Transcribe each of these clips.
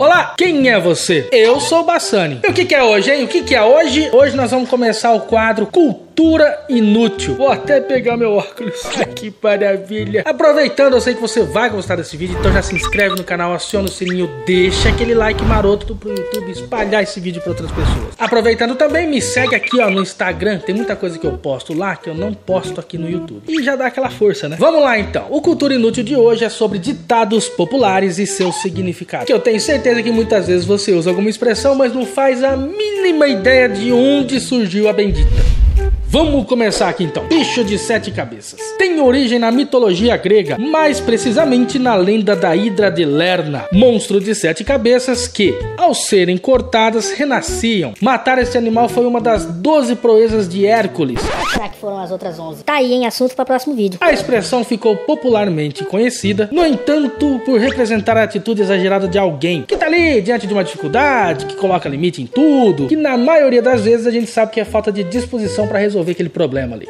Olá, quem é você? Eu sou o Bassani. E o que, que é hoje, hein? O que, que é hoje? Hoje nós vamos começar o quadro Cultura Inútil. Vou até pegar meu óculos. que maravilha. Aproveitando, eu sei que você vai gostar desse vídeo, então já se inscreve no canal, aciona o sininho, deixa aquele like maroto pro YouTube espalhar esse vídeo para outras pessoas. Aproveitando também, me segue aqui ó, no Instagram, tem muita coisa que eu posto lá que eu não posto aqui no YouTube. E já dá aquela força, né? Vamos lá então. O Cultura Inútil de hoje é sobre ditados populares e seus significados. Que eu tenho certeza que muitas vezes você usa alguma expressão, mas não faz a mínima ideia de onde surgiu a bendita. Vamos começar aqui então. Bicho de sete cabeças. Tem origem na mitologia grega, mais precisamente na lenda da Hidra de Lerna, monstro de sete cabeças que, ao serem cortadas, renasciam. Matar esse animal foi uma das doze proezas de Hércules. Será que foram as outras onze? Tá aí em assunto para próximo vídeo. A expressão ficou popularmente conhecida, no entanto, por representar a atitude exagerada de alguém que tá ali diante de uma dificuldade, que coloca limite em tudo, que na maioria das vezes a gente sabe que é falta de disposição para resolver aquele problema ali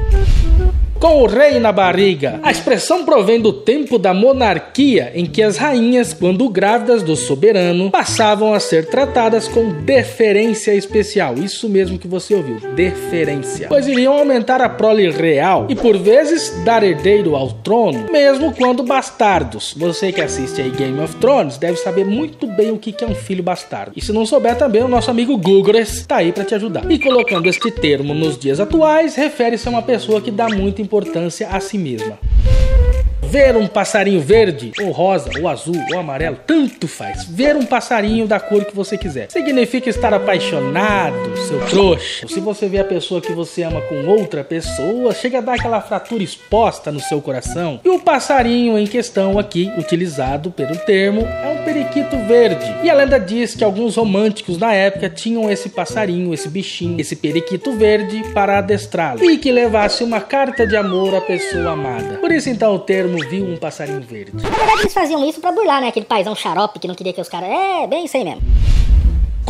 com o rei na barriga. A expressão provém do tempo da monarquia, em que as rainhas, quando grávidas do soberano, passavam a ser tratadas com deferência especial. Isso mesmo que você ouviu, deferência. Pois iriam aumentar a prole real e, por vezes, dar herdeiro ao trono, mesmo quando bastardos. Você que assiste aí Game of Thrones deve saber muito bem o que é um filho bastardo. E se não souber também, o nosso amigo Google está aí para te ajudar. E colocando este termo nos dias atuais, refere-se a uma pessoa que dá muito importância a si mesma. Ver um passarinho verde, ou rosa, ou azul, ou amarelo, tanto faz. Ver um passarinho da cor que você quiser. Significa estar apaixonado, seu trouxa. Ou se você vê a pessoa que você ama com outra pessoa, chega a dar aquela fratura exposta no seu coração. E o passarinho em questão aqui, utilizado pelo termo, é um periquito verde. E a lenda diz que alguns românticos na época tinham esse passarinho, esse bichinho, esse periquito verde para adestrá-lo. E que levasse uma carta de amor à pessoa amada. Por isso então o termo viu um passarinho verde. Na verdade, eles faziam isso pra burlar, né? Aquele paizão xarope que não queria que os caras. É, bem isso aí mesmo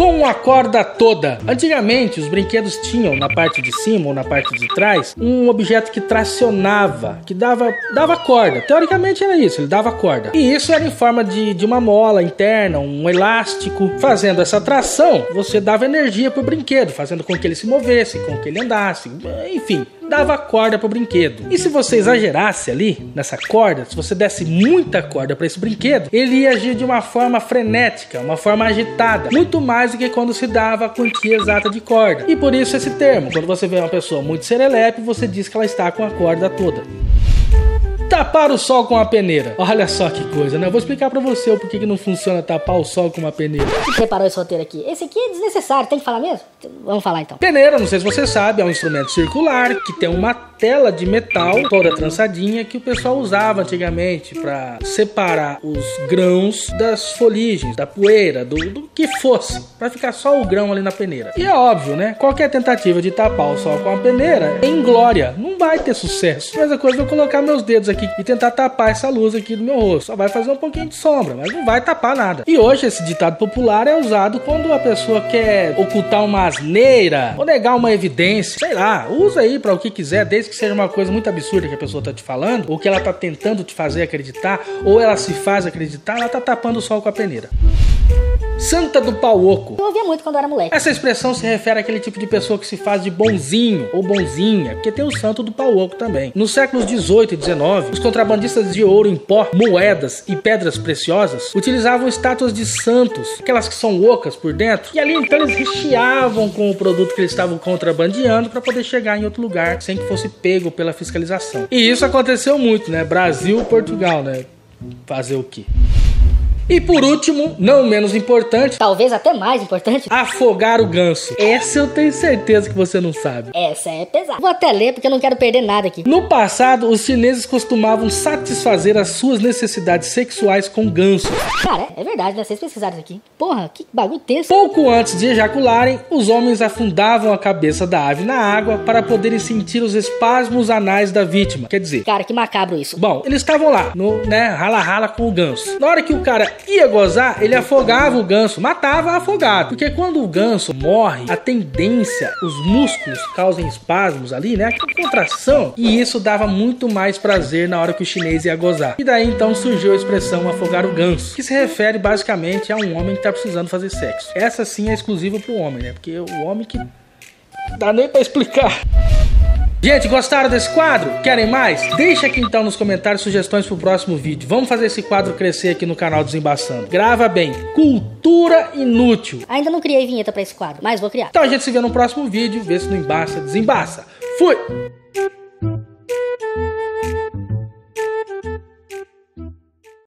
com a corda toda. Antigamente, os brinquedos tinham na parte de cima ou na parte de trás um objeto que tracionava, que dava, dava corda. Teoricamente era isso, ele dava corda. E isso era em forma de, de uma mola interna, um elástico. Fazendo essa tração, você dava energia pro brinquedo, fazendo com que ele se movesse, com que ele andasse, enfim dava corda pro brinquedo. E se você exagerasse ali nessa corda, se você desse muita corda para esse brinquedo, ele ia agir de uma forma frenética, uma forma agitada, muito mais do que quando se dava a quantia exata de corda. E por isso esse termo, quando você vê uma pessoa muito serelepe, você diz que ela está com a corda toda. Tapar o sol com a peneira. Olha só que coisa, né? Eu vou explicar pra você o porquê que não funciona tapar o sol com uma peneira. Quem preparou esse roteiro aqui? Esse aqui é desnecessário, tem que falar mesmo? Vamos falar então. Peneira, não sei se você sabe, é um instrumento circular que tem uma tela de metal toda trançadinha que o pessoal usava antigamente para separar os grãos das foligens, da poeira, do, do que fosse, para ficar só o grão ali na peneira. E é óbvio, né? Qualquer tentativa de tapar o sol com a peneira é inglória, não vai ter sucesso. Mas a coisa é eu colocar meus dedos aqui e tentar tapar essa luz aqui do meu rosto. Só vai fazer um pouquinho de sombra, mas não vai tapar nada. E hoje esse ditado popular é usado quando a pessoa quer ocultar uma asneira ou negar uma evidência. Sei lá, usa aí para o que quiser, desde que seja uma coisa muito absurda que a pessoa tá te falando, ou que ela tá tentando te fazer acreditar, ou ela se faz acreditar, ela tá tapando o sol com a peneira. Santa do pau oco. Eu ouvia muito quando era moleque. Essa expressão se refere àquele tipo de pessoa que se faz de bonzinho ou bonzinha, porque tem o santo do pau oco também. Nos séculos 18 e 19, os contrabandistas de ouro em pó, moedas e pedras preciosas utilizavam estátuas de santos, aquelas que são ocas por dentro, e ali então eles recheavam com o produto que eles estavam contrabandeando para poder chegar em outro lugar sem que fosse pego pela fiscalização. E isso aconteceu muito, né? Brasil, Portugal, né? Fazer o quê? E por último, não menos importante, talvez até mais importante, afogar o ganso. Essa eu tenho certeza que você não sabe. Essa é pesada. Vou até ler porque eu não quero perder nada aqui. No passado, os chineses costumavam satisfazer as suas necessidades sexuais com gansos. Cara, é verdade, né? Vocês pesquisaram isso aqui. Porra, que bagulho tenso. Pouco antes de ejacularem, os homens afundavam a cabeça da ave na água para poderem sentir os espasmos anais da vítima. Quer dizer, cara, que macabro isso. Bom, eles estavam lá, no, né, rala-rala com o ganso. Na hora que o cara ia gozar, ele afogava o ganso, matava afogado. Porque quando o ganso morre, a tendência, os músculos causam espasmos ali, né? Aquela contração. E isso dava muito mais prazer na hora que o chinês ia gozar. E daí então surgiu a expressão afogar o ganso, que se refere basicamente a um homem que tá precisando fazer sexo. Essa sim é exclusiva pro homem, né? Porque o homem que. Dá nem pra explicar. Gente, gostaram desse quadro? Querem mais? Deixa aqui então nos comentários sugestões pro próximo vídeo. Vamos fazer esse quadro crescer aqui no canal Desembaçando. Grava bem. Cultura inútil. Ainda não criei vinheta pra esse quadro, mas vou criar. Então a gente se vê no próximo vídeo. Vê se não embaça, desembaça. Fui!